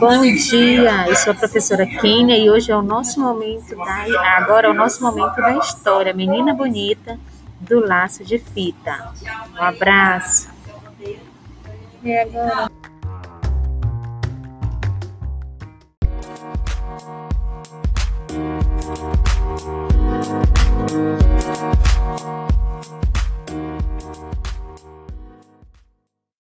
Bom dia, eu sou a professora Kênia e hoje é o nosso momento da agora é o nosso momento da história, menina bonita do laço de fita. Um abraço. E agora?